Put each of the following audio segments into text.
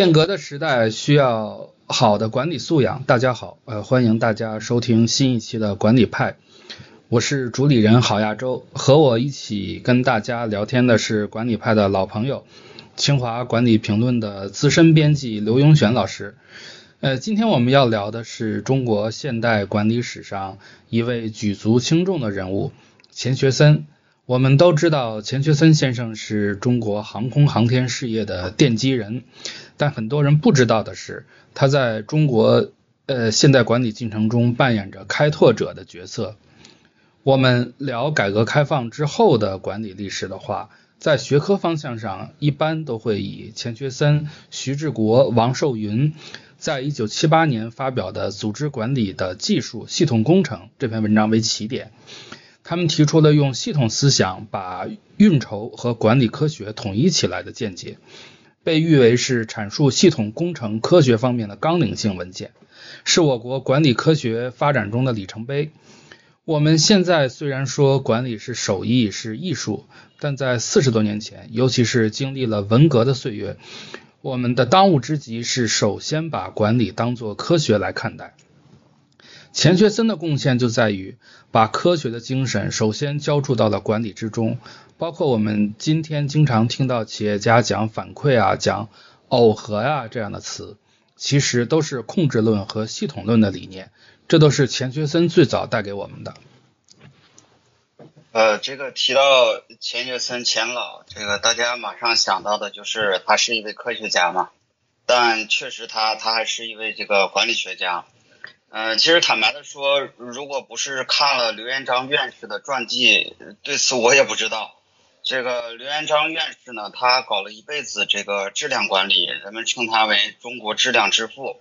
变革的时代需要好的管理素养。大家好，呃，欢迎大家收听新一期的管理派，我是主理人郝亚洲，和我一起跟大家聊天的是管理派的老朋友，清华管理评论的资深编辑刘永选老师。呃，今天我们要聊的是中国现代管理史上一位举足轻重的人物钱学森。我们都知道钱学森先生是中国航空航天事业的奠基人，但很多人不知道的是，他在中国呃现代管理进程中扮演着开拓者的角色。我们聊改革开放之后的管理历史的话，在学科方向上一般都会以钱学森、徐志国、王寿云在一九七八年发表的《组织管理的技术系统工程》这篇文章为起点。他们提出了用系统思想把运筹和管理科学统一起来的见解，被誉为是阐述系统工程科学方面的纲领性文件，是我国管理科学发展中的里程碑。我们现在虽然说管理是手艺是艺术，但在四十多年前，尤其是经历了文革的岁月，我们的当务之急是首先把管理当作科学来看待。钱学森的贡献就在于把科学的精神首先浇筑到了管理之中，包括我们今天经常听到企业家讲反馈啊、讲耦合呀这样的词，其实都是控制论和系统论的理念，这都是钱学森最早带给我们的。呃，这个提到钱学森钱老，这个大家马上想到的就是他是一位科学家嘛，但确实他他还是一位这个管理学家。嗯，其实坦白的说，如果不是看了刘元璋院士的传记，对此我也不知道。这个刘元璋院士呢，他搞了一辈子这个质量管理，人们称他为中国质量之父。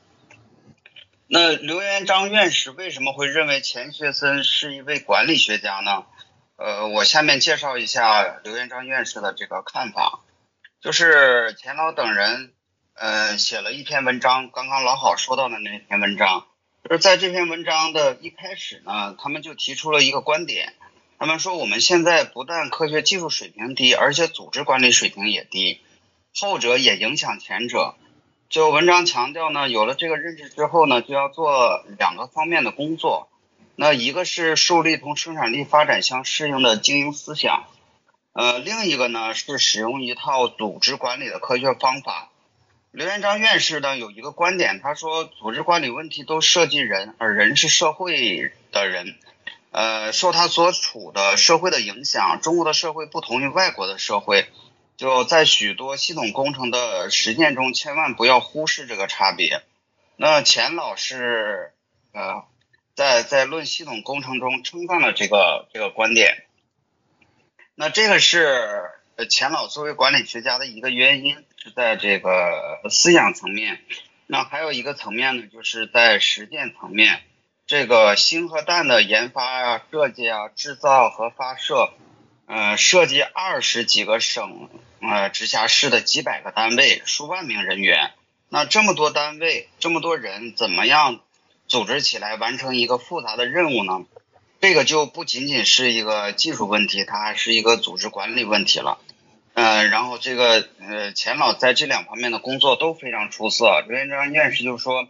那刘元璋院士为什么会认为钱学森是一位管理学家呢？呃，我下面介绍一下刘元璋院士的这个看法，就是钱老等人，呃，写了一篇文章，刚刚老好说到的那篇文章。就是在这篇文章的一开始呢，他们就提出了一个观点，他们说我们现在不但科学技术水平低，而且组织管理水平也低，后者也影响前者。就文章强调呢，有了这个认知之后呢，就要做两个方面的工作，那一个是树立同生产力发展相适应的经营思想，呃，另一个呢是使用一套组织管理的科学方法。刘元璋院士呢有一个观点，他说组织管理问题都涉及人，而人是社会的人，呃，受他所处的社会的影响，中国的社会不同于外国的社会，就在许多系统工程的实践中，千万不要忽视这个差别。那钱老师呃在在论系统工程中称赞了这个这个观点，那这个是。钱老作为管理学家的一个原因是在这个思想层面，那还有一个层面呢，就是在实践层面，这个星和弹的研发啊、设计啊、制造和发射，呃，涉及二十几个省呃直辖市的几百个单位、数万名人员，那这么多单位、这么多人，怎么样组织起来完成一个复杂的任务呢？这个就不仅仅是一个技术问题，它还是一个组织管理问题了。嗯，然后这个呃，钱老在这两方面的工作都非常出色。刘元璋院士就说，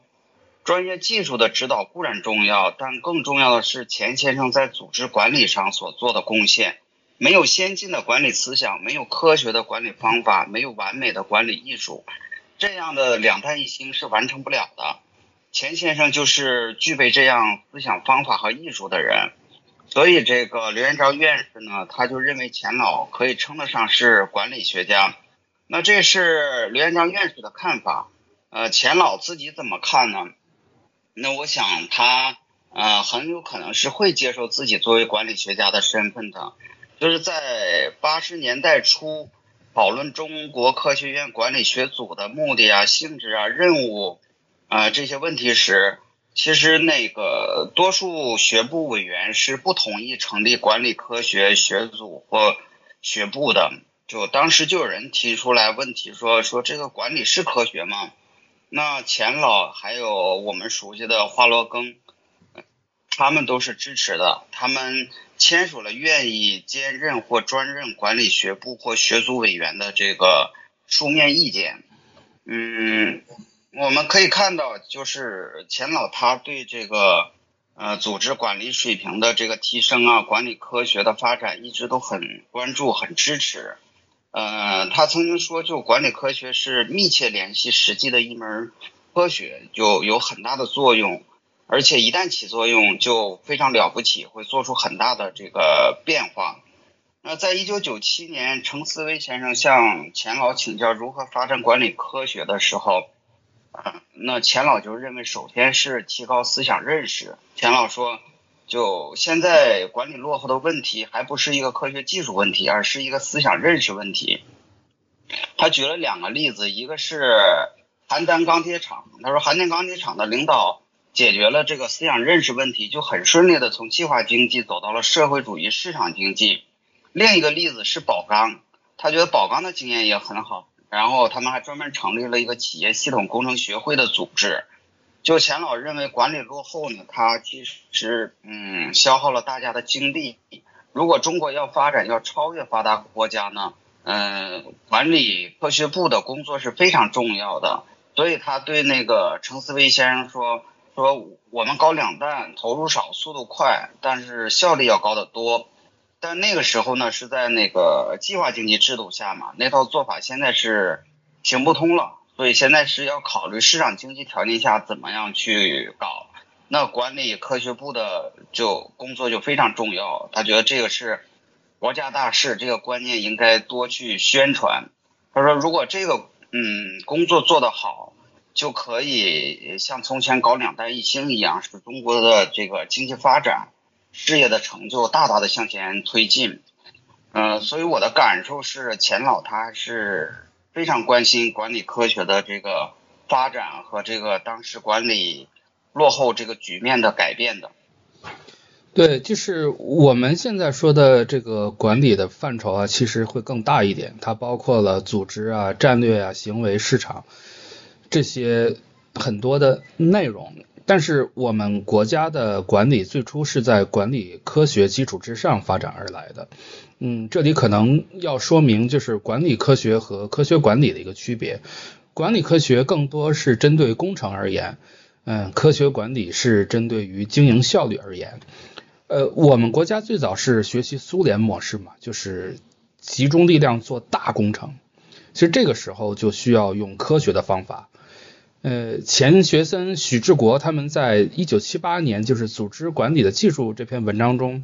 专业技术的指导固然重要，但更重要的是钱先生在组织管理上所做的贡献。没有先进的管理思想，没有科学的管理方法，没有完美的管理艺术，这样的两弹一星是完成不了的。钱先生就是具备这样思想方法和艺术的人。所以，这个刘元璋院士呢，他就认为钱老可以称得上是管理学家。那这是刘元璋院士的看法。呃，钱老自己怎么看呢？那我想他呃很有可能是会接受自己作为管理学家的身份的。就是在八十年代初讨论中国科学院管理学组的目的啊、性质啊、任务啊这些问题时。其实那个多数学部委员是不同意成立管理科学学组或学部的。就当时就有人提出来问题，说说这个管理是科学吗？那钱老还有我们熟悉的华罗庚，他们都是支持的。他们签署了愿意兼任或专任管理学部或学组委员的这个书面意见。嗯，我们可以看到，就是钱老他对这个呃组织管理水平的这个提升啊，管理科学的发展一直都很关注、很支持。呃，他曾经说，就管理科学是密切联系实际的一门科学，就有很大的作用，而且一旦起作用就非常了不起，会做出很大的这个变化。那在一九九七年，程思维先生向钱老请教如何发展管理科学的时候，那钱老就认为，首先是提高思想认识。钱老说。就现在管理落后的问题，还不是一个科学技术问题，而是一个思想认识问题。他举了两个例子，一个是邯郸钢铁厂，他说邯郸钢铁厂的领导解决了这个思想认识问题，就很顺利的从计划经济走到了社会主义市场经济。另一个例子是宝钢，他觉得宝钢的经验也很好，然后他们还专门成立了一个企业系统工程学会的组织。就钱老认为管理落后呢，它其实嗯消耗了大家的精力。如果中国要发展，要超越发达国家呢，嗯，管理科学部的工作是非常重要的。所以他对那个程思维先生说说我们搞两弹，投入少，速度快，但是效率要高得多。但那个时候呢，是在那个计划经济制度下嘛，那套做法现在是行不通了。所以现在是要考虑市场经济条件下怎么样去搞，那管理科学部的就工作就非常重要。他觉得这个是国家大事，这个观念应该多去宣传。他说，如果这个嗯工作做得好，就可以像从前搞两弹一星一样，使中国的这个经济发展、事业的成就大大的向前推进。嗯，所以我的感受是，钱老他是。非常关心管理科学的这个发展和这个当时管理落后这个局面的改变的。对，就是我们现在说的这个管理的范畴啊，其实会更大一点，它包括了组织啊、战略啊、行为、市场这些很多的内容。但是我们国家的管理最初是在管理科学基础之上发展而来的。嗯，这里可能要说明就是管理科学和科学管理的一个区别。管理科学更多是针对工程而言，嗯，科学管理是针对于经营效率而言。呃，我们国家最早是学习苏联模式嘛，就是集中力量做大工程。其实这个时候就需要用科学的方法。呃，钱学森、许志国他们在一九七八年就是《组织管理的技术》这篇文章中。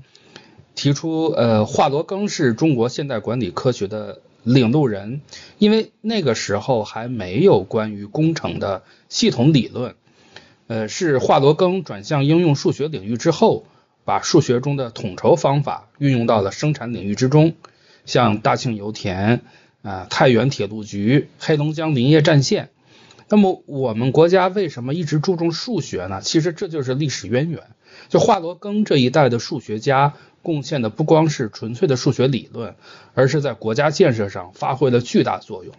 提出，呃，华罗庚是中国现代管理科学的领路人，因为那个时候还没有关于工程的系统理论，呃，是华罗庚转向应用数学领域之后，把数学中的统筹方法运用到了生产领域之中，像大庆油田啊、太原铁路局、黑龙江林业战线。那么我们国家为什么一直注重数学呢？其实这就是历史渊源。就华罗庚这一代的数学家。贡献的不光是纯粹的数学理论，而是在国家建设上发挥了巨大作用。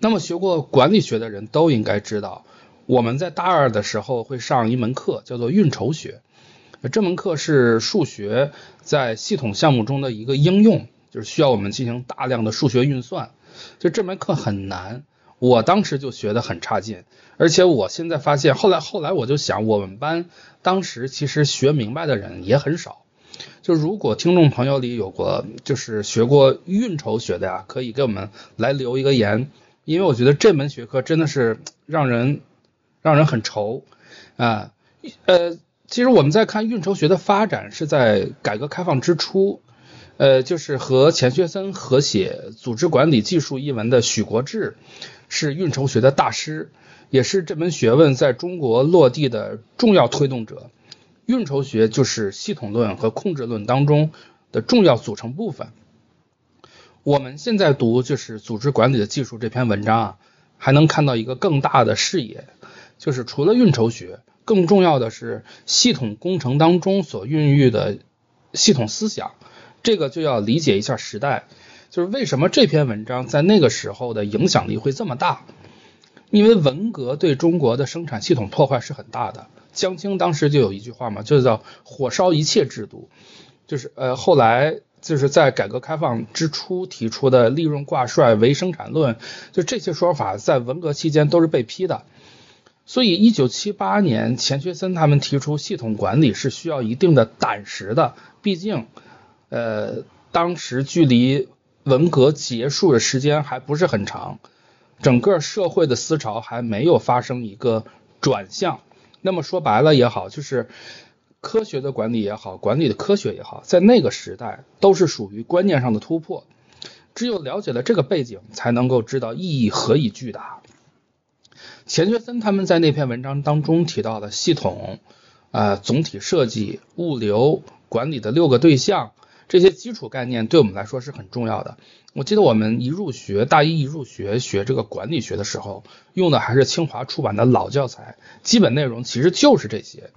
那么学过管理学的人都应该知道，我们在大二的时候会上一门课，叫做运筹学。这门课是数学在系统项目中的一个应用，就是需要我们进行大量的数学运算。就这门课很难，我当时就学得很差劲。而且我现在发现，后来后来我就想，我们班当时其实学明白的人也很少。就如果听众朋友里有过就是学过运筹学的呀，可以给我们来留一个言，因为我觉得这门学科真的是让人让人很愁啊。呃，其实我们在看运筹学的发展是在改革开放之初，呃，就是和钱学森合写《组织管理技术》一文的许国志是运筹学的大师，也是这门学问在中国落地的重要推动者。运筹学就是系统论和控制论当中的重要组成部分。我们现在读就是组织管理的技术这篇文章啊，还能看到一个更大的视野，就是除了运筹学，更重要的是系统工程当中所孕育的系统思想。这个就要理解一下时代，就是为什么这篇文章在那个时候的影响力会这么大？因为文革对中国的生产系统破坏是很大的。江青当时就有一句话嘛，就叫“火烧一切制度”，就是呃，后来就是在改革开放之初提出的利润挂帅唯生产论，就这些说法在文革期间都是被批的。所以，一九七八年钱学森他们提出系统管理是需要一定的胆识的，毕竟，呃，当时距离文革结束的时间还不是很长，整个社会的思潮还没有发生一个转向。那么说白了也好，就是科学的管理也好，管理的科学也好，在那个时代都是属于观念上的突破。只有了解了这个背景，才能够知道意义何以巨大。钱学森他们在那篇文章当中提到的系统、呃总体设计、物流管理的六个对象，这些基础概念对我们来说是很重要的。我记得我们一入学，大一一入学学这个管理学的时候，用的还是清华出版的老教材，基本内容其实就是这些。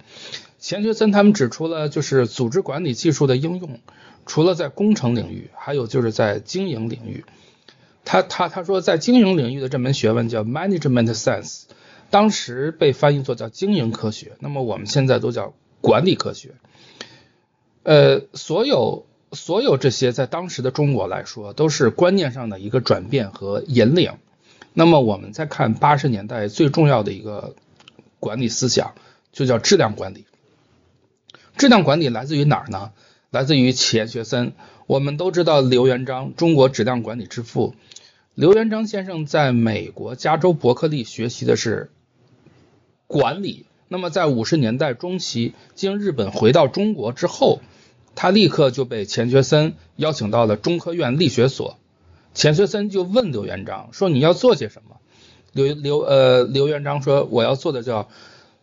钱学森他们指出了，就是组织管理技术的应用，除了在工程领域，还有就是在经营领域。他他他说，在经营领域的这门学问叫 management science，当时被翻译作叫经营科学，那么我们现在都叫管理科学。呃，所有所有这些在当时的中国来说，都是观念上的一个转变和引领。那么我们再看八十年代最重要的一个管理思想，就叫质量管理。质量管理来自于哪儿呢？来自于钱学森。我们都知道刘元璋，中国质量管理之父。刘元璋先生在美国加州伯克利学习的是管理。那么在五十年代中期，经日本回到中国之后，他立刻就被钱学森邀请到了中科院力学所。钱学森就问刘元璋说：“你要做些什么？”刘刘呃刘元璋说：“我要做的叫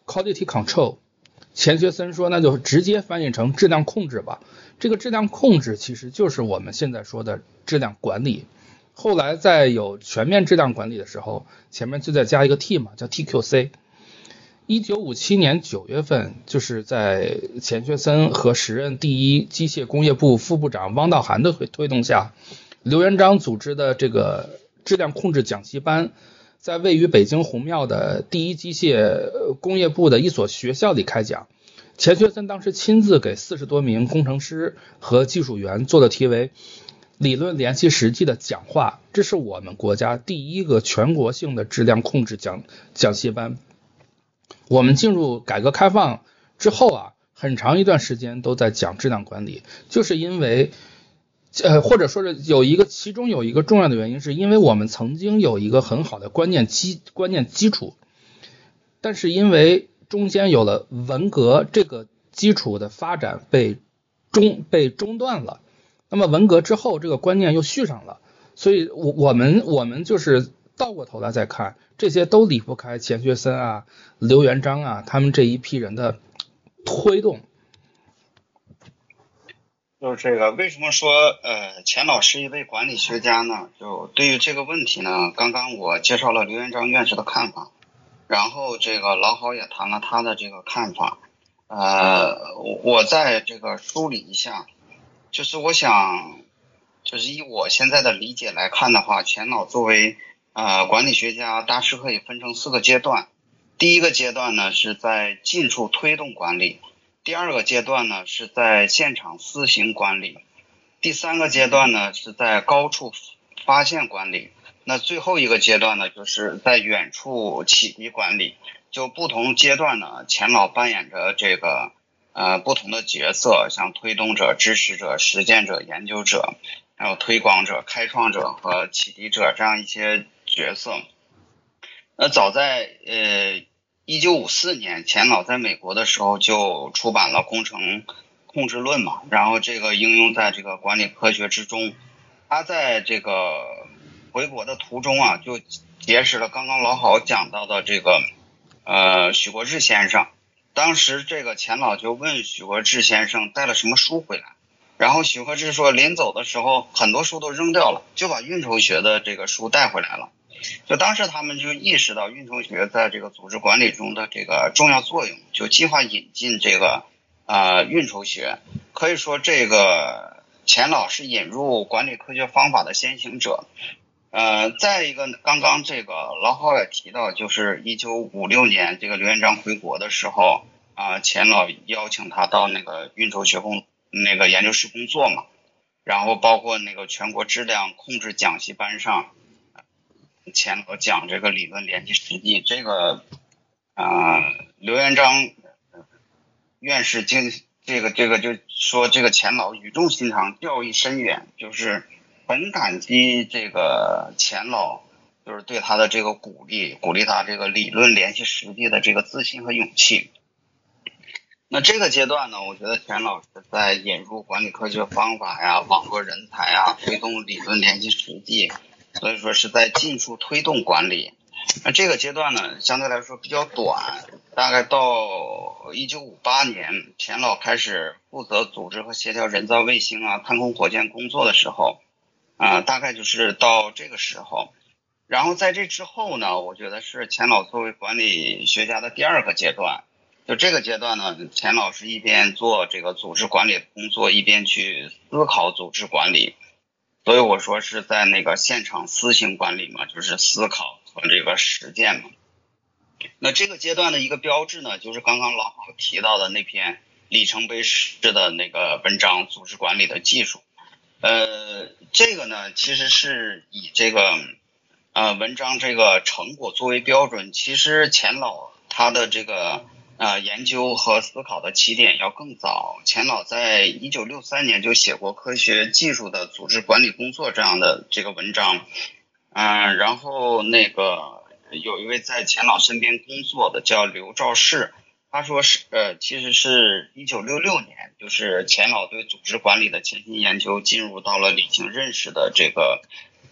quality control。”钱学森说：“那就直接翻译成质量控制吧。”这个质量控制其实就是我们现在说的质量管理。后来在有全面质量管理的时候，前面就再加一个 T 嘛，叫 TQC。一九五七年九月份，就是在钱学森和时任第一机械工业部副部长汪道涵的推推动下，刘元璋组织的这个质量控制讲习班，在位于北京红庙的第一机械工业部的一所学校里开讲。钱学森当时亲自给四十多名工程师和技术员做的题为“理论联系实际”的讲话，这是我们国家第一个全国性的质量控制讲讲习班。我们进入改革开放之后啊，很长一段时间都在讲质量管理，就是因为，呃，或者说是有一个其中有一个重要的原因，是因为我们曾经有一个很好的观念基观念基础，但是因为。中间有了文革这个基础的发展被中被中断了，那么文革之后这个观念又续上了，所以我我们我们就是倒过头来再看，这些都离不开钱学森啊、刘元璋啊他们这一批人的推动。就是这个，为什么说呃钱老师一位管理学家呢？就对于这个问题呢，刚刚我介绍了刘元璋院士的看法。然后这个老郝也谈了他的这个看法，呃，我在这个梳理一下，就是我想，就是以我现在的理解来看的话，钱老作为呃管理学家，大师可以分成四个阶段。第一个阶段呢是在近处推动管理，第二个阶段呢是在现场施行管理，第三个阶段呢是在高处发现管理。那最后一个阶段呢，就是在远处启迪管理，就不同阶段呢，钱老扮演着这个呃不同的角色，像推动者、支持者、实践者、研究者，还有推广者、开创者和启迪者这样一些角色。那早在呃一九五四年，钱老在美国的时候就出版了《工程控制论》嘛，然后这个应用在这个管理科学之中，他在这个。回国的途中啊，就结识了刚刚老郝讲到的这个呃许国志先生。当时这个钱老就问许国志先生带了什么书回来，然后许国志说临走的时候很多书都扔掉了，就把运筹学的这个书带回来了。就当时他们就意识到运筹学在这个组织管理中的这个重要作用，就计划引进这个啊运筹学。可以说这个钱老是引入管理科学方法的先行者。呃，再一个，刚刚这个老郝也提到，就是一九五六年这个刘元璋回国的时候，啊，钱老邀请他到那个运筹学工那个研究室工作嘛。然后包括那个全国质量控制讲习班上，钱老讲这个理论联系实际，这个啊刘元璋院士经这个这个就说这个钱老语重心长，教义深远，就是很感激这个钱老。就是对他的这个鼓励，鼓励他这个理论联系实际的这个自信和勇气。那这个阶段呢，我觉得田老师在引入管理科学方法呀、网络人才啊、推动理论联系实际，所以说是在尽速推动管理。那这个阶段呢，相对来说比较短，大概到一九五八年，田老开始负责组织和协调人造卫星啊、太空火箭工作的时候，啊，大概就是到这个时候。然后在这之后呢，我觉得是钱老作为管理学家的第二个阶段。就这个阶段呢，钱老师一边做这个组织管理工作，一边去思考组织管理。所以我说是在那个现场思行管理嘛，就是思考和这个实践嘛。那这个阶段的一个标志呢，就是刚刚老郝提到的那篇里程碑式的那个文章《组织管理的技术》。呃，这个呢，其实是以这个。呃，文章这个成果作为标准，其实钱老他的这个呃研究和思考的起点要更早。钱老在一九六三年就写过《科学技术的组织管理工作》这样的这个文章，嗯，然后那个有一位在钱老身边工作的叫刘兆世，他说是呃，其实是一九六六年，就是钱老对组织管理的潜心研究进入到了理性认识的这个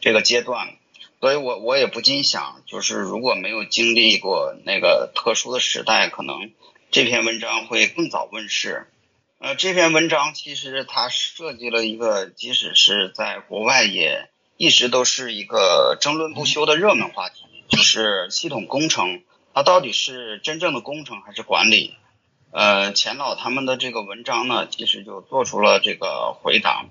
这个阶段。所以我我也不禁想，就是如果没有经历过那个特殊的时代，可能这篇文章会更早问世。呃，这篇文章其实它设计了一个，即使是在国外也一直都是一个争论不休的热门话题，就是系统工程它到底是真正的工程还是管理？呃，钱老他们的这个文章呢，其实就做出了这个回答。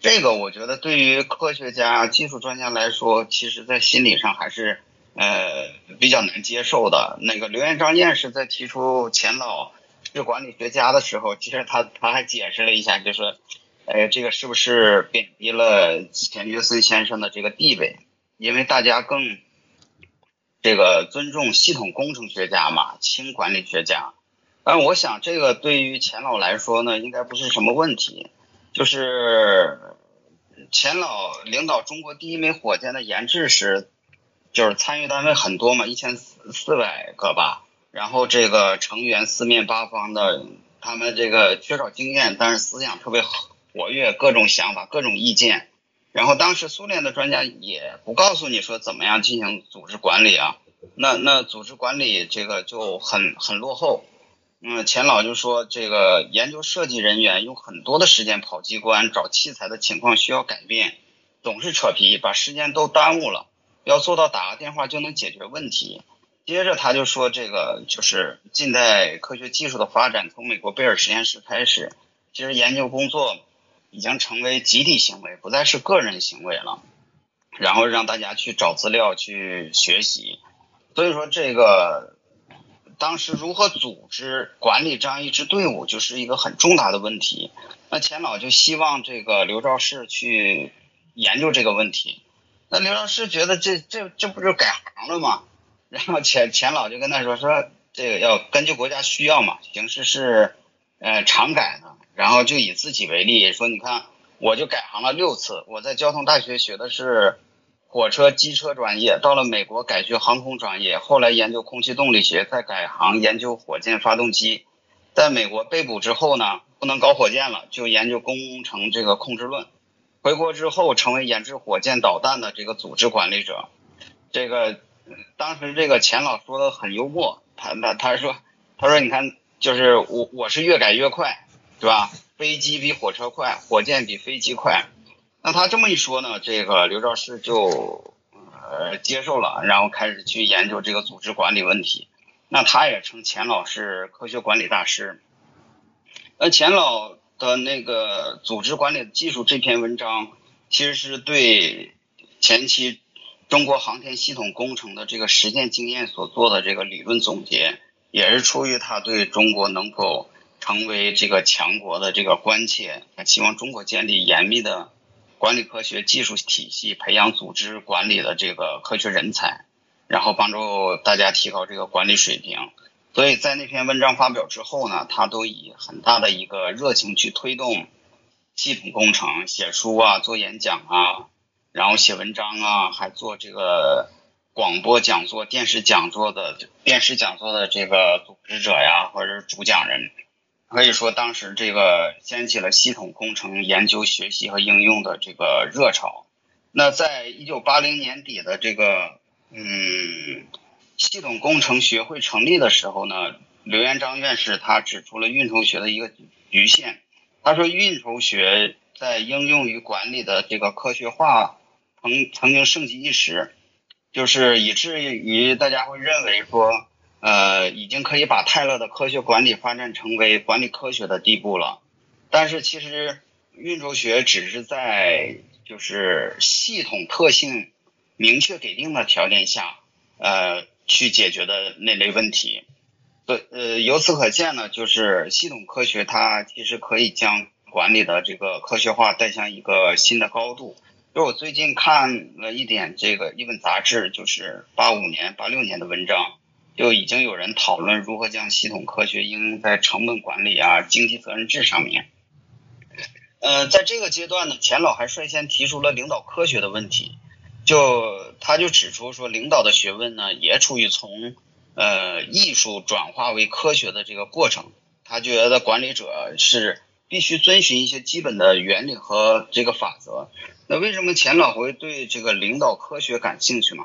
这个我觉得对于科学家、技术专家来说，其实在心理上还是呃比较难接受的。那个刘元璋院士在提出钱老是管理学家的时候，其实他他还解释了一下，就说，呃，这个是不是贬低了钱学森先生的这个地位？因为大家更这个尊重系统工程学家嘛，轻管理学家。但我想这个对于钱老来说呢，应该不是什么问题。就是钱老领导中国第一枚火箭的研制时，就是参与单位很多嘛，一千四四百个吧。然后这个成员四面八方的，他们这个缺少经验，但是思想特别活跃，各种想法，各种意见。然后当时苏联的专家也不告诉你说怎么样进行组织管理啊，那那组织管理这个就很很落后。嗯，钱老就说，这个研究设计人员用很多的时间跑机关、找器材的情况需要改变，总是扯皮，把时间都耽误了。要做到打个电话就能解决问题。接着他就说，这个就是近代科学技术的发展，从美国贝尔实验室开始，其实研究工作已经成为集体行为，不再是个人行为了。然后让大家去找资料、去学习。所以说这个。当时如何组织管理这样一支队伍，就是一个很重大的问题。那钱老就希望这个刘兆世去研究这个问题。那刘兆世觉得这这这不就改行了吗？然后钱钱老就跟他说说这个要根据国家需要嘛，形式是呃常改的。然后就以自己为例，说你看我就改行了六次，我在交通大学学的是。火车、机车专业，到了美国改学航空专业，后来研究空气动力学，再改行研究火箭发动机。在美国被捕之后呢，不能搞火箭了，就研究工程这个控制论。回国之后，成为研制火箭导弹的这个组织管理者。这个当时这个钱老说的很幽默，他他他说他说你看，就是我我是越改越快，是吧？飞机比火车快，火箭比飞机快。那他这么一说呢，这个刘兆世就呃接受了，然后开始去研究这个组织管理问题。那他也称钱老是科学管理大师。那钱老的那个组织管理技术这篇文章，其实是对前期中国航天系统工程的这个实践经验所做的这个理论总结，也是出于他对中国能否成为这个强国的这个关切，他希望中国建立严密的管理科学技术体系，培养组织管理的这个科学人才，然后帮助大家提高这个管理水平。所以在那篇文章发表之后呢，他都以很大的一个热情去推动系统工程，写书啊，做演讲啊，然后写文章啊，还做这个广播讲座、电视讲座的电视讲座的这个组织者呀，或者是主讲人。可以说，当时这个掀起了系统工程研究、学习和应用的这个热潮。那在一九八零年底的这个嗯，系统工程学会成立的时候呢，刘元章院士他指出了运筹学的一个局限。他说，运筹学在应用于管理的这个科学化曾曾经盛极一时，就是以至于大家会认为说。呃，已经可以把泰勒的科学管理发展成为管理科学的地步了。但是其实运筹学只是在就是系统特性明确给定的条件下，呃，去解决的那类问题。对，呃，由此可见呢，就是系统科学它其实可以将管理的这个科学化带向一个新的高度。就我最近看了一点这个一本杂志，就是八五年、八六年的文章。就已经有人讨论如何将系统科学应用在成本管理啊、经济责任制上面。呃，在这个阶段呢，钱老还率先提出了领导科学的问题。就他就指出说，领导的学问呢，也处于从呃艺术转化为科学的这个过程。他觉得管理者是必须遵循一些基本的原理和这个法则。那为什么钱老会对这个领导科学感兴趣嘛？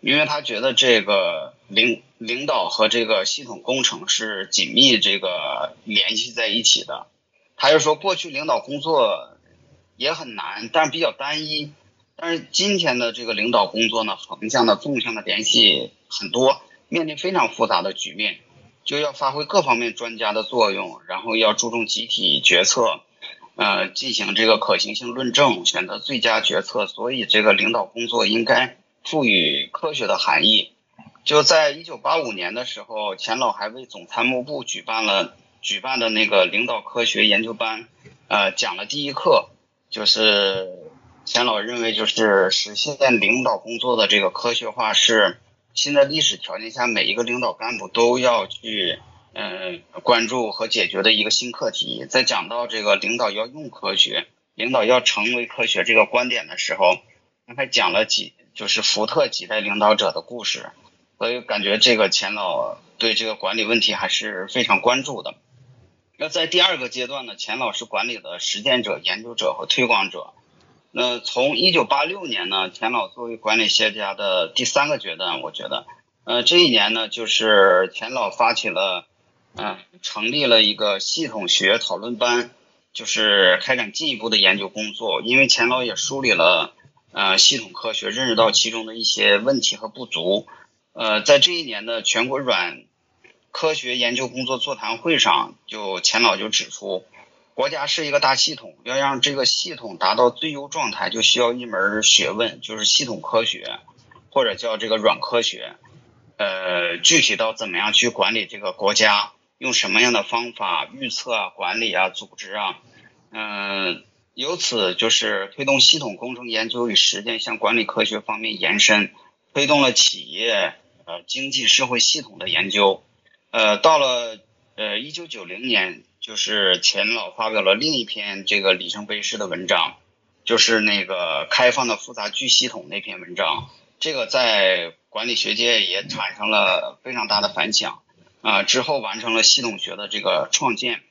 因为他觉得这个领领导和这个系统工程是紧密这个联系在一起的。他就说，过去领导工作也很难，但是比较单一。但是今天的这个领导工作呢，横向的、纵向的联系很多，面临非常复杂的局面，就要发挥各方面专家的作用，然后要注重集体决策，呃，进行这个可行性论证，选择最佳决策。所以，这个领导工作应该。赋予科学的含义，就在一九八五年的时候，钱老还为总参谋部举办了举办的那个领导科学研究班，呃，讲了第一课，就是钱老认为，就是实现领导工作的这个科学化是现在历史条件下每一个领导干部都要去嗯关注和解决的一个新课题。在讲到这个领导要用科学，领导要成为科学这个观点的时候，他还讲了几。就是福特几代领导者的故事，所以感觉这个钱老对这个管理问题还是非常关注的。那在第二个阶段呢，钱老是管理的实践者、研究者和推广者。那从一九八六年呢，钱老作为管理学家的第三个阶段，我觉得，呃，这一年呢，就是钱老发起了，嗯，成立了一个系统学讨论班，就是开展进一步的研究工作。因为钱老也梳理了。呃，系统科学认识到其中的一些问题和不足。呃，在这一年的全国软科学研究工作座谈会上，就钱老就指出，国家是一个大系统，要让这个系统达到最优状态，就需要一门学问，就是系统科学，或者叫这个软科学。呃，具体到怎么样去管理这个国家，用什么样的方法预测啊、管理啊、组织啊，嗯。由此就是推动系统工程研究与实践向管理科学方面延伸，推动了企业呃经济社会系统的研究。呃，到了呃一九九零年，就是钱老发表了另一篇这个里程碑式的文章，就是那个开放的复杂巨系统那篇文章。这个在管理学界也产生了非常大的反响啊，之后完成了系统学的这个创建。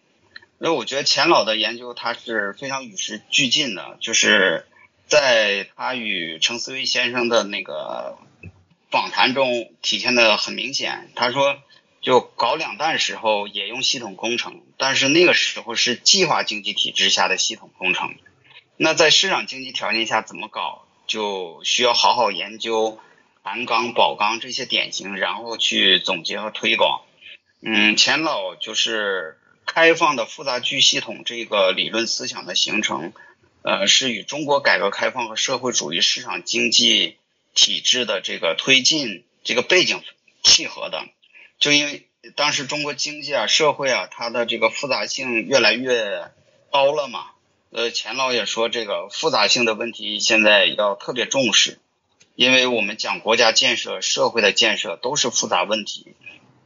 那我觉得钱老的研究他是非常与时俱进的，就是在他与程思维先生的那个访谈中体现的很明显。他说，就搞两弹时候也用系统工程，但是那个时候是计划经济体制下的系统工程。那在市场经济条件下怎么搞，就需要好好研究鞍钢、宝钢这些典型，然后去总结和推广。嗯，钱老就是。开放的复杂巨系统这个理论思想的形成，呃，是与中国改革开放和社会主义市场经济体制的这个推进这个背景契合的。就因为当时中国经济啊、社会啊，它的这个复杂性越来越高了嘛。呃，钱老也说，这个复杂性的问题现在要特别重视，因为我们讲国家建设、社会的建设都是复杂问题。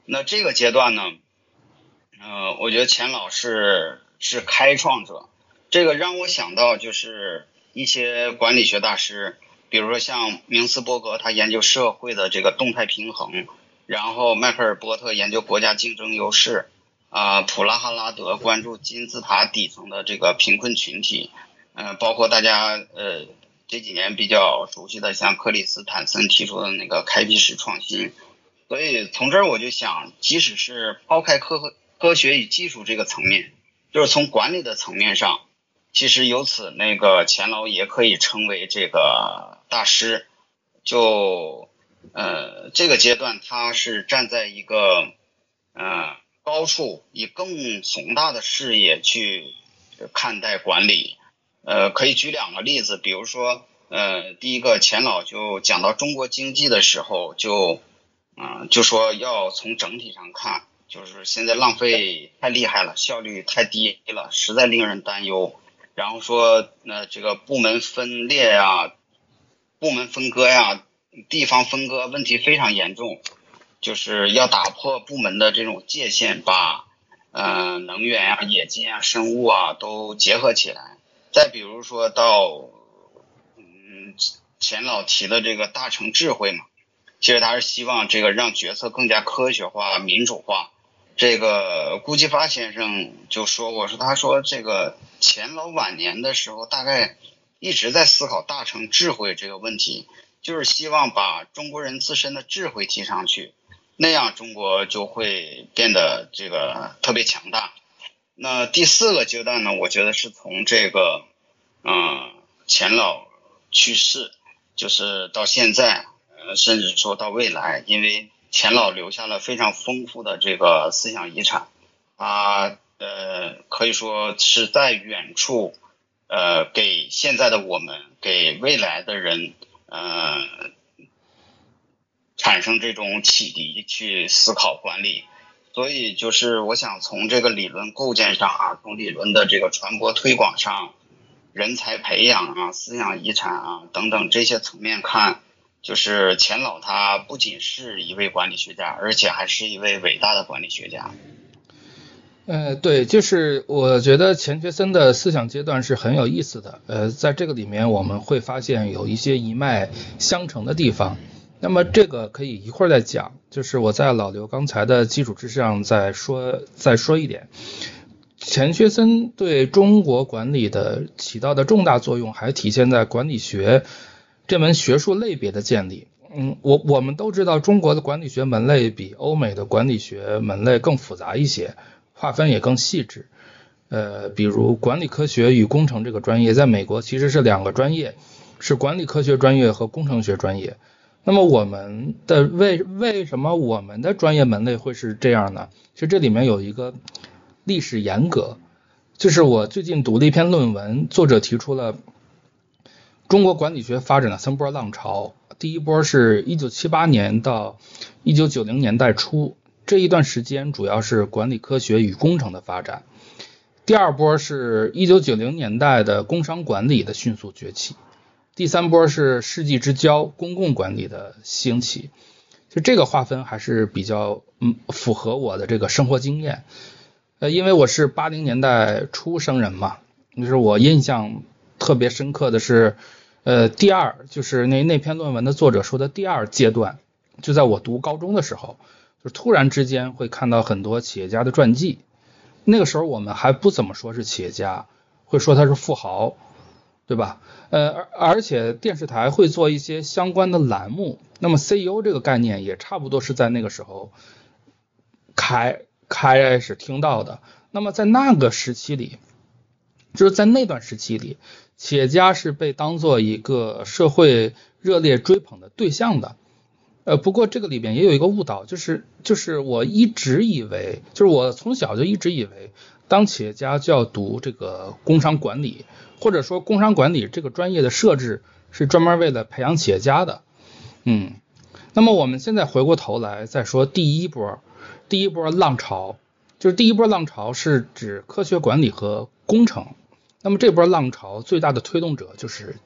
那这个阶段呢，呃，我觉得钱老是是开创者，这个让我想到就是一些管理学大师，比如说像明斯伯格，他研究社会的这个动态平衡，然后迈克尔波特研究国家竞争优势。啊，普拉哈拉德关注金字塔底层的这个贫困群体，嗯，包括大家呃这几年比较熟悉的像克里斯坦森提出的那个开辟式创新，所以从这儿我就想，即使是抛开科科学与技术这个层面，就是从管理的层面上，其实由此那个钱老也可以成为这个大师，就呃这个阶段他是站在一个嗯。高处以更宏大的视野去看待管理，呃，可以举两个例子，比如说，呃，第一个钱老就讲到中国经济的时候，就，嗯，就说要从整体上看，就是现在浪费太厉害了，效率太低了，实在令人担忧。然后说，那这个部门分裂啊，部门分割呀，地方分割问题非常严重。就是要打破部门的这种界限，把呃能源啊、冶金啊、生物啊都结合起来。再比如说到嗯钱老提的这个大成智慧嘛，其实他是希望这个让决策更加科学化、民主化。这个顾继发先生就说过，说他说这个钱老晚年的时候，大概一直在思考大成智慧这个问题，就是希望把中国人自身的智慧提上去。那样中国就会变得这个特别强大。那第四个阶段呢？我觉得是从这个嗯钱老去世，就是到现在，呃，甚至说到未来，因为钱老留下了非常丰富的这个思想遗产，他呃可以说是在远处呃给现在的我们，给未来的人，嗯。产生这种启迪去思考管理，所以就是我想从这个理论构建上啊，从理论的这个传播推广上，人才培养啊，思想遗产啊等等这些层面看，就是钱老他不仅是一位管理学家，而且还是一位伟大的管理学家。呃，对，就是我觉得钱学森的思想阶段是很有意思的，呃，在这个里面我们会发现有一些一脉相承的地方。那么这个可以一会儿再讲，就是我在老刘刚才的基础之上再说再说一点，钱学森对中国管理的起到的重大作用，还体现在管理学这门学术类别的建立。嗯，我我们都知道中国的管理学门类比欧美的管理学门类更复杂一些，划分也更细致。呃，比如管理科学与工程这个专业，在美国其实是两个专业，是管理科学专业和工程学专业。那么我们的为为什么我们的专业门类会是这样呢？其实这里面有一个历史沿革，就是我最近读了一篇论文，作者提出了中国管理学发展的三波浪潮。第一波是一九七八年到一九九零年代初这一段时间，主要是管理科学与工程的发展。第二波是一九九零年代的工商管理的迅速崛起。第三波是世纪之交公共管理的兴起，就这个划分还是比较嗯符合我的这个生活经验，呃，因为我是八零年代初生人嘛，就是我印象特别深刻的是，呃，第二就是那那篇论文的作者说的第二阶段，就在我读高中的时候，就突然之间会看到很多企业家的传记，那个时候我们还不怎么说是企业家，会说他是富豪。对吧？呃，而而且电视台会做一些相关的栏目，那么 CEO 这个概念也差不多是在那个时候开开始听到的。那么在那个时期里，就是在那段时期里，企业家是被当做一个社会热烈追捧的对象的。呃，不过这个里边也有一个误导，就是就是我一直以为，就是我从小就一直以为，当企业家就要读这个工商管理。或者说，工商管理这个专业的设置是专门为了培养企业家的，嗯。那么我们现在回过头来再说第一波，第一波浪潮，就是第一波浪潮是指科学管理和工程。那么这波浪潮最大的推动者就是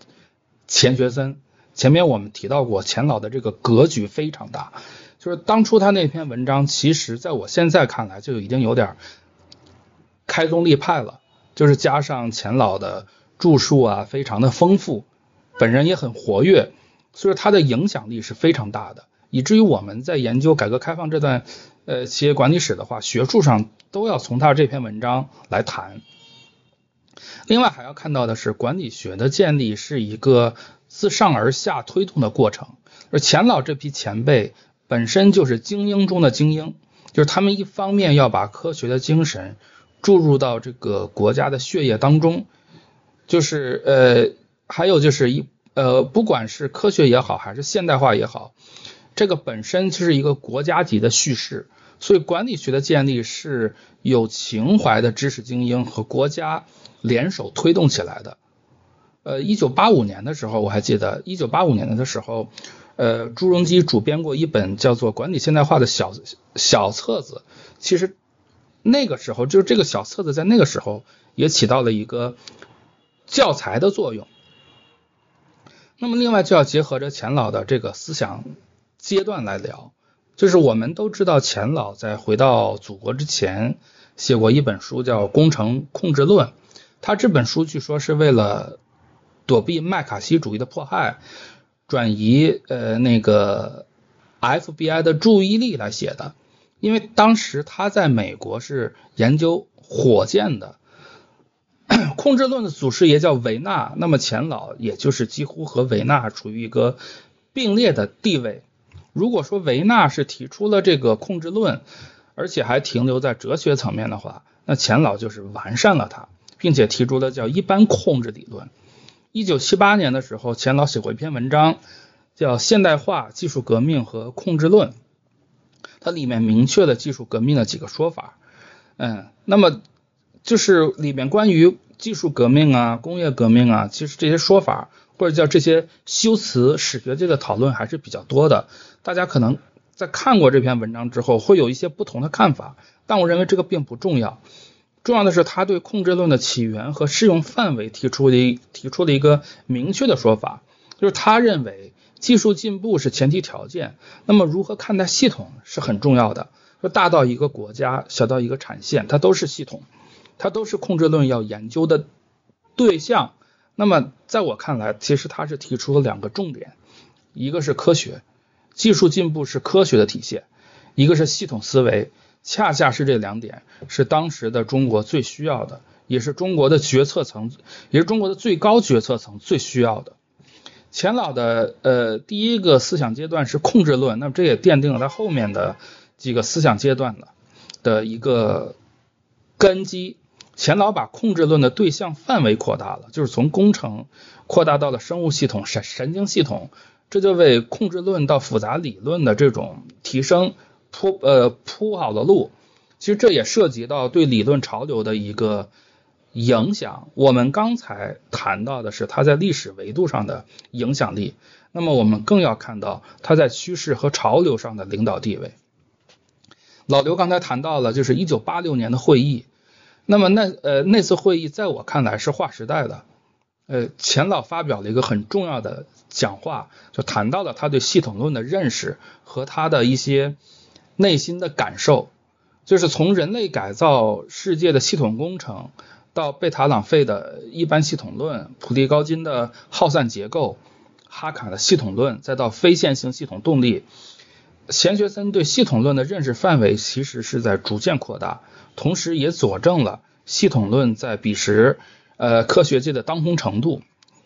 钱学森。前面我们提到过，钱老的这个格局非常大，就是当初他那篇文章，其实在我现在看来就已经有点开宗立派了，就是加上钱老的著述啊，非常的丰富，本人也很活跃，所以他的影响力是非常大的，以至于我们在研究改革开放这段呃企业管理史的话，学术上都要从他这篇文章来谈。另外还要看到的是，管理学的建立是一个。自上而下推动的过程，而钱老这批前辈本身就是精英中的精英，就是他们一方面要把科学的精神注入到这个国家的血液当中，就是呃，还有就是一呃，不管是科学也好，还是现代化也好，这个本身就是一个国家级的叙事，所以管理学的建立是有情怀的知识精英和国家联手推动起来的。呃，一九八五年的时候，我还记得，一九八五年的时候，呃，朱镕基主编过一本叫做《管理现代化》的小小册子。其实那个时候，就是这个小册子在那个时候也起到了一个教材的作用。那么，另外就要结合着钱老的这个思想阶段来聊。就是我们都知道，钱老在回到祖国之前写过一本书，叫《工程控制论》。他这本书据说是为了。躲避麦卡锡主义的迫害，转移呃那个 FBI 的注意力来写的，因为当时他在美国是研究火箭的，控制论的祖师爷叫维纳，那么钱老也就是几乎和维纳处于一个并列的地位。如果说维纳是提出了这个控制论，而且还停留在哲学层面的话，那钱老就是完善了它，并且提出了叫一般控制理论。一九七八年的时候，钱老写过一篇文章，叫《现代化、技术革命和控制论》，它里面明确了技术革命的几个说法。嗯，那么就是里面关于技术革命啊、工业革命啊，其实这些说法或者叫这些修辞，史学界的讨论还是比较多的。大家可能在看过这篇文章之后，会有一些不同的看法，但我认为这个并不重要。重要的是，他对控制论的起源和适用范围提出的提出了一个明确的说法，就是他认为技术进步是前提条件，那么如何看待系统是很重要的。说大到一个国家，小到一个产线，它都是系统，它都是控制论要研究的对象。那么在我看来，其实他是提出了两个重点，一个是科学，技术进步是科学的体现；一个是系统思维。恰恰是这两点是当时的中国最需要的，也是中国的决策层，也是中国的最高决策层最需要的。钱老的呃第一个思想阶段是控制论，那么这也奠定了他后面的几个思想阶段的的一个根基。钱老把控制论的对象范围扩大了，就是从工程扩大到了生物系统、神神经系统，这就为控制论到复杂理论的这种提升。铺呃铺好了路，其实这也涉及到对理论潮流的一个影响。我们刚才谈到的是它在历史维度上的影响力，那么我们更要看到它在趋势和潮流上的领导地位。老刘刚才谈到了，就是一九八六年的会议，那么那呃那次会议在我看来是划时代的。呃，钱老发表了一个很重要的讲话，就谈到了他对系统论的认识和他的一些。内心的感受，就是从人类改造世界的系统工程，到贝塔朗费的一般系统论，普利高金的耗散结构，哈卡的系统论，再到非线性系统动力，钱学森对系统论的认识范围其实是在逐渐扩大，同时也佐证了系统论在彼时呃科学界的当红程度。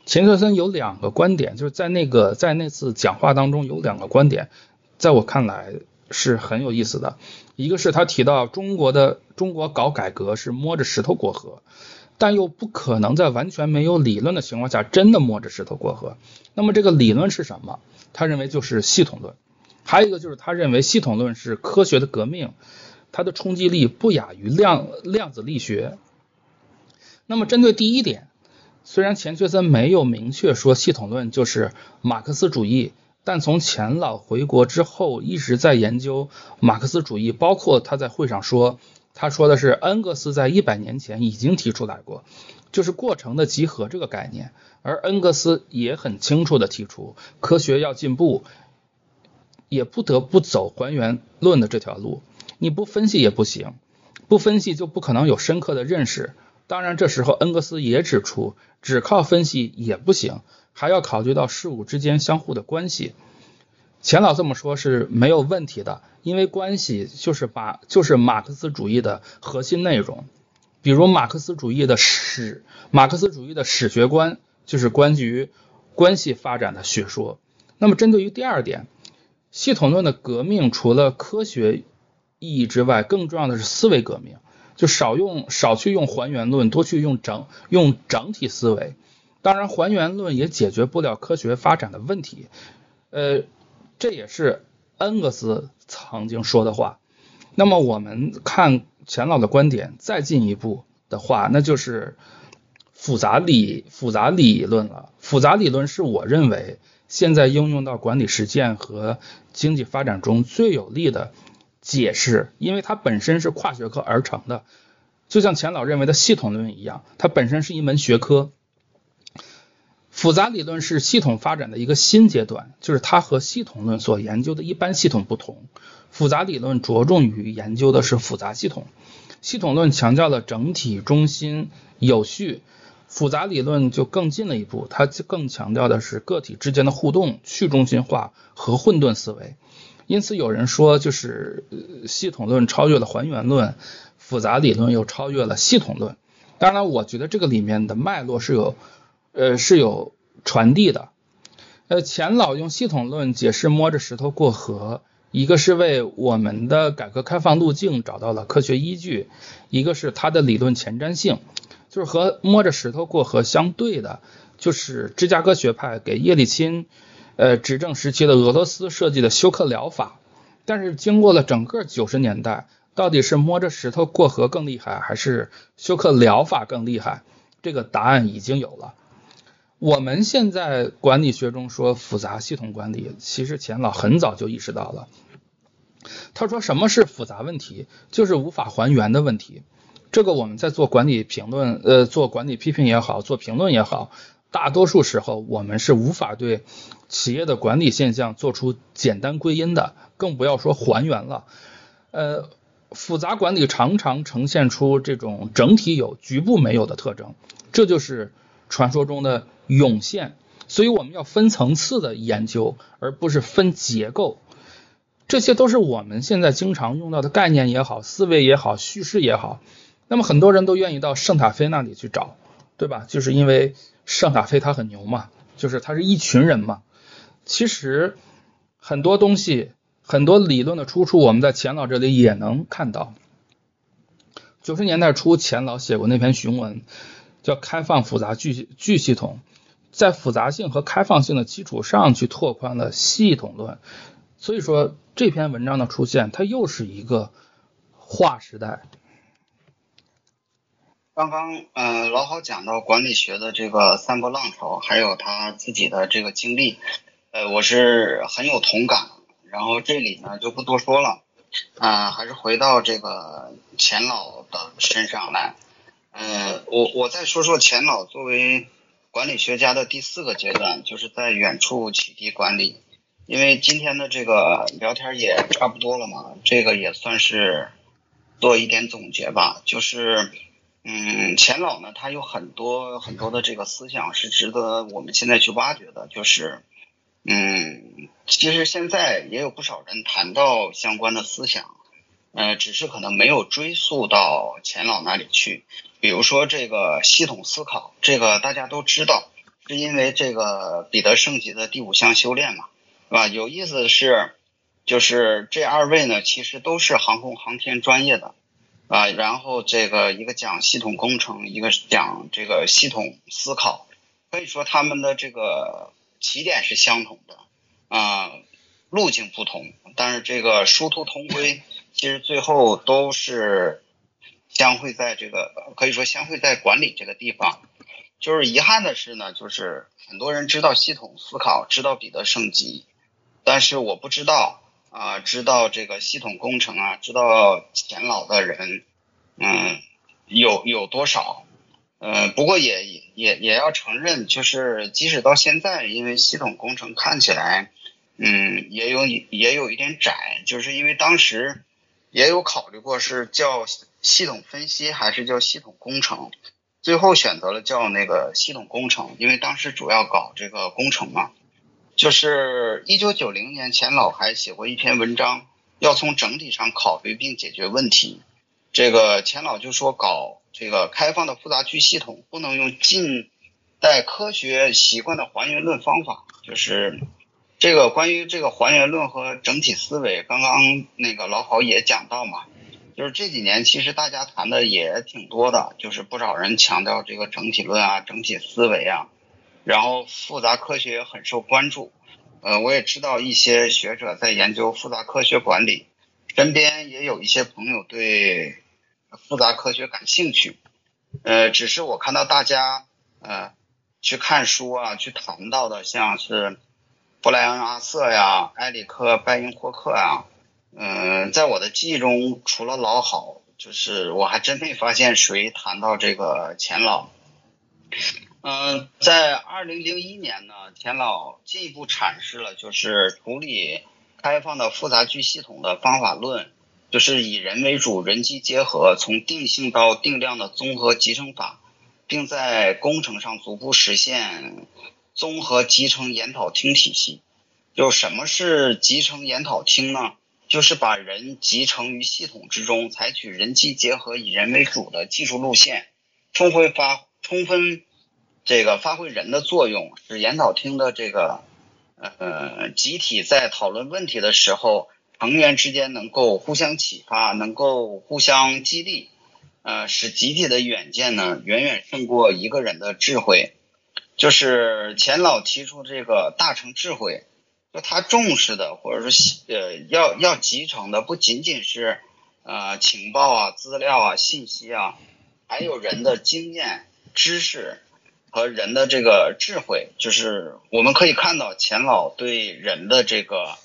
钱学森有两个观点，就是在那个在那次讲话当中有两个观点，在我看来。是很有意思的，一个是他提到中国的中国搞改革是摸着石头过河，但又不可能在完全没有理论的情况下真的摸着石头过河。那么这个理论是什么？他认为就是系统论。还有一个就是他认为系统论是科学的革命，它的冲击力不亚于量量子力学。那么针对第一点，虽然钱学森没有明确说系统论就是马克思主义。但从钱老回国之后，一直在研究马克思主义，包括他在会上说，他说的是恩格斯在一百年前已经提出来过，就是过程的集合这个概念，而恩格斯也很清楚的提出，科学要进步，也不得不走还原论的这条路，你不分析也不行，不分析就不可能有深刻的认识。当然，这时候恩格斯也指出，只靠分析也不行。还要考虑到事物之间相互的关系，钱老这么说是没有问题的，因为关系就是把就是马克思主义的核心内容。比如马克思主义的史，马克思主义的史学观就是关于关系发展的学说。那么针对于第二点，系统论的革命除了科学意义之外，更重要的是思维革命，就少用少去用还原论，多去用整用整体思维。当然，还原论也解决不了科学发展的问题，呃，这也是恩格斯曾经说的话。那么我们看钱老的观点，再进一步的话，那就是复杂理复杂理论了。复杂理论是我认为现在应用到管理实践和经济发展中最有力的解释，因为它本身是跨学科而成的，就像钱老认为的系统论一样，它本身是一门学科。复杂理论是系统发展的一个新阶段，就是它和系统论所研究的一般系统不同。复杂理论着重于研究的是复杂系统，系统论强调了整体中心有序，复杂理论就更进了一步，它更强调的是个体之间的互动、去中心化和混沌思维。因此，有人说，就是系统论超越了还原论，复杂理论又超越了系统论。当然，我觉得这个里面的脉络是有。呃，是有传递的。呃，钱老用系统论解释摸着石头过河，一个是为我们的改革开放路径找到了科学依据，一个是他的理论前瞻性。就是和摸着石头过河相对的，就是芝加哥学派给叶利钦呃执政时期的俄罗斯设计的休克疗法。但是经过了整个九十年代，到底是摸着石头过河更厉害，还是休克疗法更厉害？这个答案已经有了。我们现在管理学中说复杂系统管理，其实钱老很早就意识到了。他说什么是复杂问题？就是无法还原的问题。这个我们在做管理评论，呃，做管理批评也好，做评论也好，大多数时候我们是无法对企业的管理现象做出简单归因的，更不要说还原了。呃，复杂管理常常呈现出这种整体有、局部没有的特征，这就是传说中的。涌现，所以我们要分层次的研究，而不是分结构。这些都是我们现在经常用到的概念也好，思维也好，叙事也好。那么很多人都愿意到圣塔菲那里去找，对吧？就是因为圣塔菲他很牛嘛，就是他是一群人嘛。其实很多东西，很多理论的出处，我们在钱老这里也能看到。九十年代初，钱老写过那篇询文，叫《开放复杂巨巨系统》。在复杂性和开放性的基础上去拓宽了系统论，所以说这篇文章的出现，它又是一个划时代。刚刚嗯，老郝讲到管理学的这个三波浪潮，还有他自己的这个经历，呃，我是很有同感。然后这里呢就不多说了，啊，还是回到这个钱老的身上来。嗯，我我再说说钱老作为。管理学家的第四个阶段，就是在远处启迪管理。因为今天的这个聊天也差不多了嘛，这个也算是做一点总结吧。就是，嗯，钱老呢，他有很多很多的这个思想是值得我们现在去挖掘的。就是，嗯，其实现在也有不少人谈到相关的思想，呃，只是可能没有追溯到钱老那里去。比如说这个系统思考，这个大家都知道，是因为这个彼得圣吉的第五项修炼嘛，是吧？有意思的是，就是这二位呢，其实都是航空航天专业的啊。然后这个一个讲系统工程，一个讲这个系统思考，可以说他们的这个起点是相同的啊，路径不同，但是这个殊途同归，其实最后都是。相会在这个可以说相会在管理这个地方，就是遗憾的是呢，就是很多人知道系统思考，知道彼得圣吉，但是我不知道啊，知道这个系统工程啊，知道钱老的人，嗯，有有多少？嗯，不过也也也要承认，就是即使到现在，因为系统工程看起来，嗯，也有也有一点窄，就是因为当时也有考虑过是叫系统分析还是叫系统工程。最后选择了叫那个系统工程，因为当时主要搞这个工程嘛。就是一九九零年，钱老还写过一篇文章，要从整体上考虑并解决问题。这个钱老就说，搞这个开放的复杂区系统，不能用近代科学习惯的还原论方法。就是这个关于这个还原论和整体思维，刚刚那个老郝也讲到嘛。就是这几年，其实大家谈的也挺多的，就是不少人强调这个整体论啊、整体思维啊，然后复杂科学也很受关注。呃，我也知道一些学者在研究复杂科学管理，身边也有一些朋友对复杂科学感兴趣。呃，只是我看到大家呃去看书啊，去谈到的，像是布莱恩·阿瑟呀、埃里克·拜因霍克呀。嗯，在我的记忆中，除了老好，就是我还真没发现谁谈到这个钱老。嗯，在二零零一年呢，钱老进一步阐释了就是处理开放的复杂区系统的方法论，就是以人为主、人机结合，从定性到定量的综合集成法，并在工程上逐步实现综合集成研讨厅体系。就什么是集成研讨厅呢？就是把人集成于系统之中，采取人机结合、以人为主的技术路线，充分发充分这个发挥人的作用，使研讨厅的这个呃集体在讨论问题的时候，成员之间能够互相启发，能够互相激励，呃，使集体的远见呢远远胜过一个人的智慧。就是钱老提出这个大成智慧。就他重视的，或者说呃要要集成的，不仅仅是呃情报啊、资料啊、信息啊，还有人的经验、知识和人的这个智慧。就是我们可以看到钱老对人的这个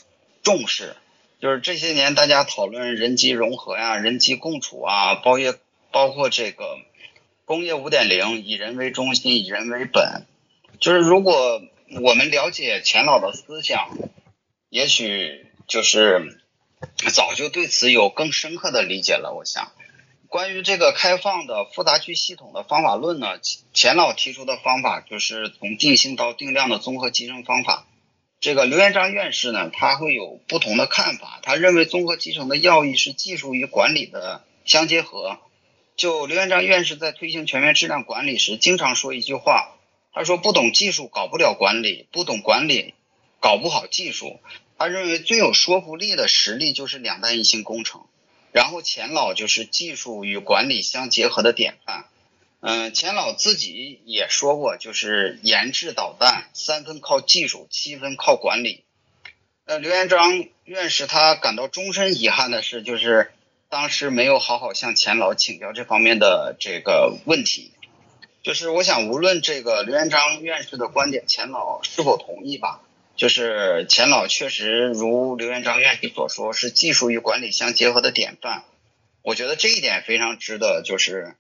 重视，就是这些年大家讨论人机融合呀、人机共处啊，包业包括这个工业五点零，以人为中心、以人为本。就是如果。我们了解钱老的思想，也许就是早就对此有更深刻的理解了。我想，关于这个开放的复杂区系统的方法论呢，钱老提出的方法就是从定性到定量的综合集成方法。这个刘元璋院士呢，他会有不同的看法。他认为综合集成的要义是技术与管理的相结合。就刘元璋院士在推行全面质量管理时，经常说一句话。他说：“不懂技术搞不了管理，不懂管理搞不好技术。”他认为最有说服力的实力就是两弹一星工程，然后钱老就是技术与管理相结合的典范。嗯，钱老自己也说过，就是研制导弹三分靠技术，七分靠管理。呃，刘元璋院士他感到终身遗憾的是，就是当时没有好好向钱老请教这方面的这个问题。就是我想，无论这个刘元璋院士的观点，钱老是否同意吧，就是钱老确实如刘元璋院士所说，是技术与管理相结合的典范。我觉得这一点非常值得，就是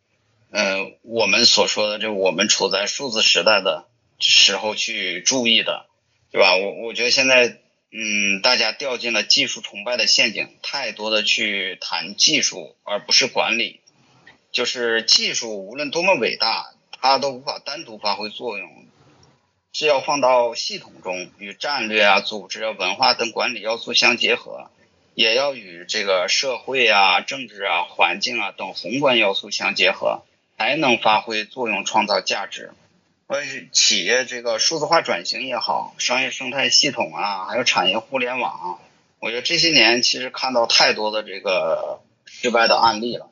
呃我们所说的，就我们处在数字时代的时候去注意的，对吧？我我觉得现在嗯，大家掉进了技术崇拜的陷阱，太多的去谈技术而不是管理，就是技术无论多么伟大。它都无法单独发挥作用，是要放到系统中，与战略啊、组织啊、文化等管理要素相结合，也要与这个社会啊、政治啊、环境啊等宏观要素相结合，才能发挥作用、创造价值。所以，企业这个数字化转型也好，商业生态系统啊，还有产业互联网，我觉得这些年其实看到太多的这个失败的案例了。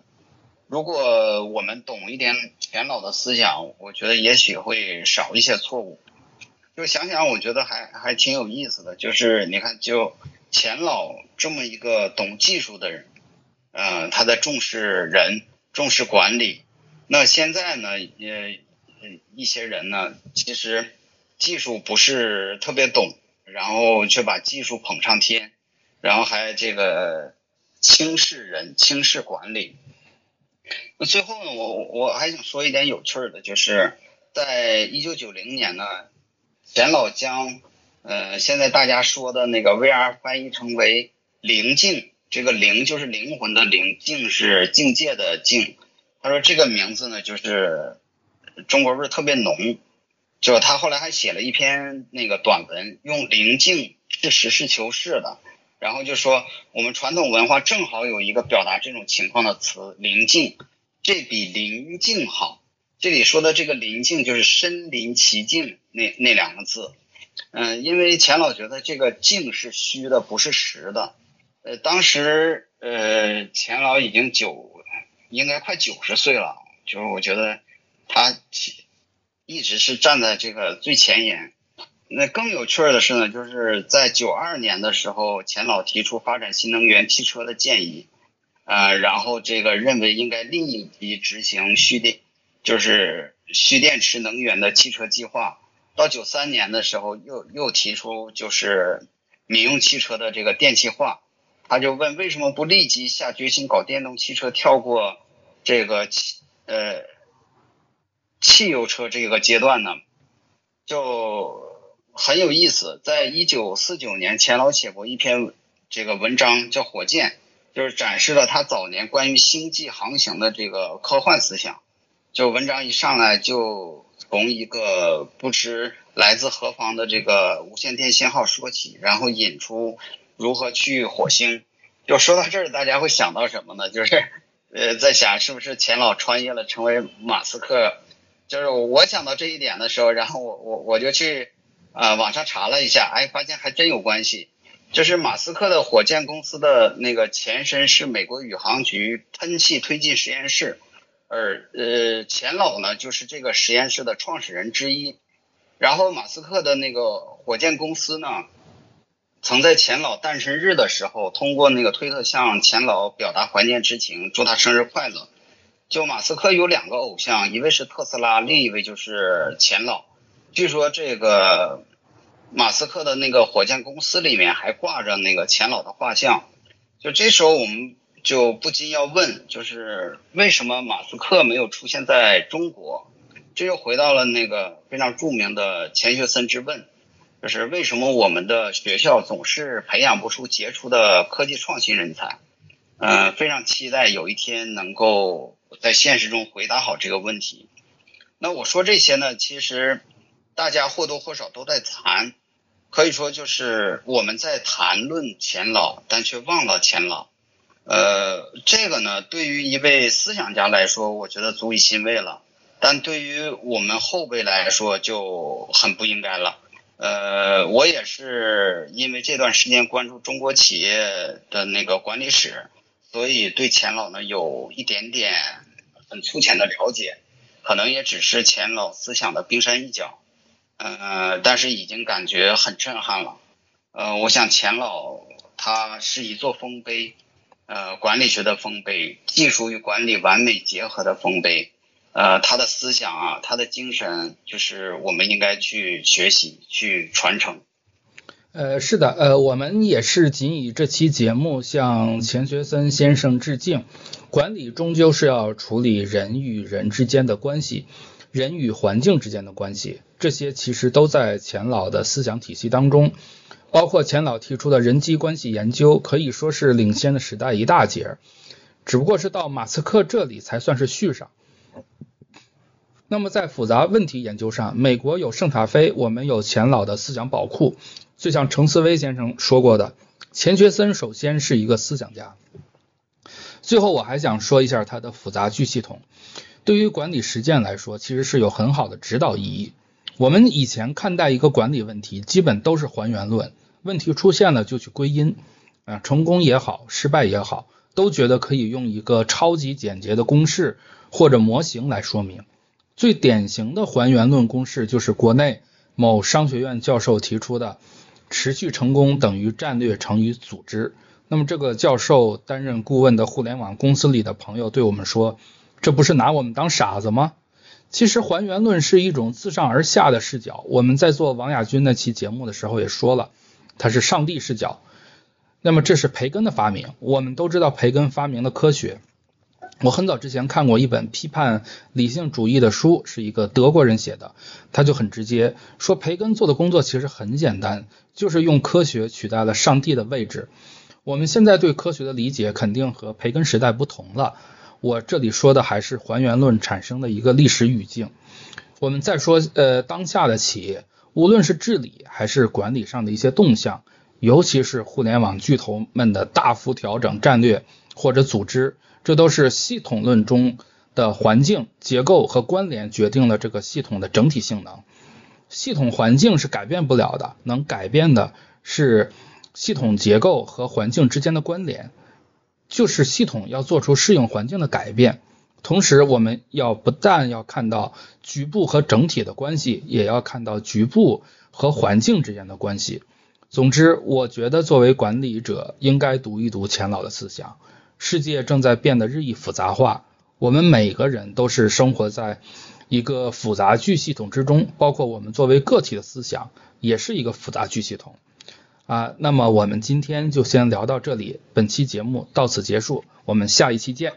如果我们懂一点钱老的思想，我觉得也许会少一些错误。就想想，我觉得还还挺有意思的。就是你看，就钱老这么一个懂技术的人，嗯，他在重视人，重视管理。那现在呢，呃，一些人呢，其实技术不是特别懂，然后却把技术捧上天，然后还这个轻视人、轻视管理。那最后呢，我我还想说一点有趣的，就是在一九九零年呢，钱老将呃现在大家说的那个 VR 翻译成为灵境，这个灵就是灵魂的灵，境是境界的境。他说这个名字呢，就是中国味儿特别浓。就他后来还写了一篇那个短文，用灵境是实事求是的，然后就说我们传统文化正好有一个表达这种情况的词“灵境”，这比灵境好。这里说的这个灵境就是身临其境那那两个字。嗯，因为钱老觉得这个境是虚的，不是实的。呃，当时呃钱老已经九，应该快九十岁了，就是我觉得他。一直是站在这个最前沿。那更有趣的是呢，就是在九二年的时候，钱老提出发展新能源汽车的建议，呃，然后这个认为应该另一批执行蓄电，就是蓄电池能源的汽车计划。到九三年的时候，又又提出就是民用汽车的这个电气化。他就问为什么不立即下决心搞电动汽车，跳过这个汽呃。汽油车这个阶段呢，就很有意思。在一九四九年，钱老写过一篇这个文章，叫《火箭》，就是展示了他早年关于星际航行的这个科幻思想。就文章一上来就从一个不知来自何方的这个无线电信号说起，然后引出如何去火星。就说到这儿，大家会想到什么呢？就是呃，在想是不是钱老穿越了，成为马斯克。就是我想到这一点的时候，然后我我我就去啊网上查了一下，哎，发现还真有关系。就是马斯克的火箭公司的那个前身是美国宇航局喷气推进实验室，而呃钱老呢就是这个实验室的创始人之一。然后马斯克的那个火箭公司呢，曾在钱老诞生日的时候，通过那个推特向钱老表达怀念之情，祝他生日快乐。就马斯克有两个偶像，一位是特斯拉，另一位就是钱老。据说这个马斯克的那个火箭公司里面还挂着那个钱老的画像。就这时候我们就不禁要问，就是为什么马斯克没有出现在中国？这又回到了那个非常著名的钱学森之问，就是为什么我们的学校总是培养不出杰出的科技创新人才？嗯，非常期待有一天能够。在现实中回答好这个问题。那我说这些呢，其实大家或多或少都在谈，可以说就是我们在谈论钱老，但却忘了钱老。呃，这个呢，对于一位思想家来说，我觉得足以欣慰了；但对于我们后辈来说，就很不应该了。呃，我也是因为这段时间关注中国企业的那个管理史。所以对钱老呢有一点点很粗浅的了解，可能也只是钱老思想的冰山一角，呃，但是已经感觉很震撼了。呃，我想钱老他是一座丰碑，呃，管理学的丰碑，技术与管理完美结合的丰碑，呃，他的思想啊，他的精神，就是我们应该去学习去传承。呃，是的，呃，我们也是仅以这期节目向钱学森先生致敬。管理终究是要处理人与人之间的关系，人与环境之间的关系，这些其实都在钱老的思想体系当中。包括钱老提出的人际关系研究，可以说是领先的时代一大截，只不过是到马斯克这里才算是续上。那么在复杂问题研究上，美国有圣塔菲，我们有钱老的思想宝库。就像程思威先生说过的，钱学森首先是一个思想家。最后我还想说一下他的复杂句系统，对于管理实践来说，其实是有很好的指导意义。我们以前看待一个管理问题，基本都是还原论，问题出现了就去归因，啊，成功也好，失败也好，都觉得可以用一个超级简洁的公式或者模型来说明。最典型的还原论公式就是国内某商学院教授提出的。持续成功等于战略乘以组织。那么这个教授担任顾问的互联网公司里的朋友对我们说：“这不是拿我们当傻子吗？”其实还原论是一种自上而下的视角。我们在做王亚军那期节目的时候也说了，它是上帝视角。那么这是培根的发明。我们都知道培根发明了科学。我很早之前看过一本批判理性主义的书，是一个德国人写的，他就很直接说，培根做的工作其实很简单，就是用科学取代了上帝的位置。我们现在对科学的理解肯定和培根时代不同了。我这里说的还是还原论产生的一个历史语境。我们再说，呃，当下的企业，无论是治理还是管理上的一些动向，尤其是互联网巨头们的大幅调整战略或者组织，这都是系统论中的环境结构和关联决定了这个系统的整体性能。系统环境是改变不了的，能改变的是系统结构和环境之间的关联。就是系统要做出适应环境的改变，同时我们要不但要看到局部和整体的关系，也要看到局部和环境之间的关系。总之，我觉得作为管理者应该读一读钱老的思想。世界正在变得日益复杂化，我们每个人都是生活在一个复杂巨系统之中，包括我们作为个体的思想也是一个复杂巨系统。啊，那么我们今天就先聊到这里，本期节目到此结束，我们下一期见。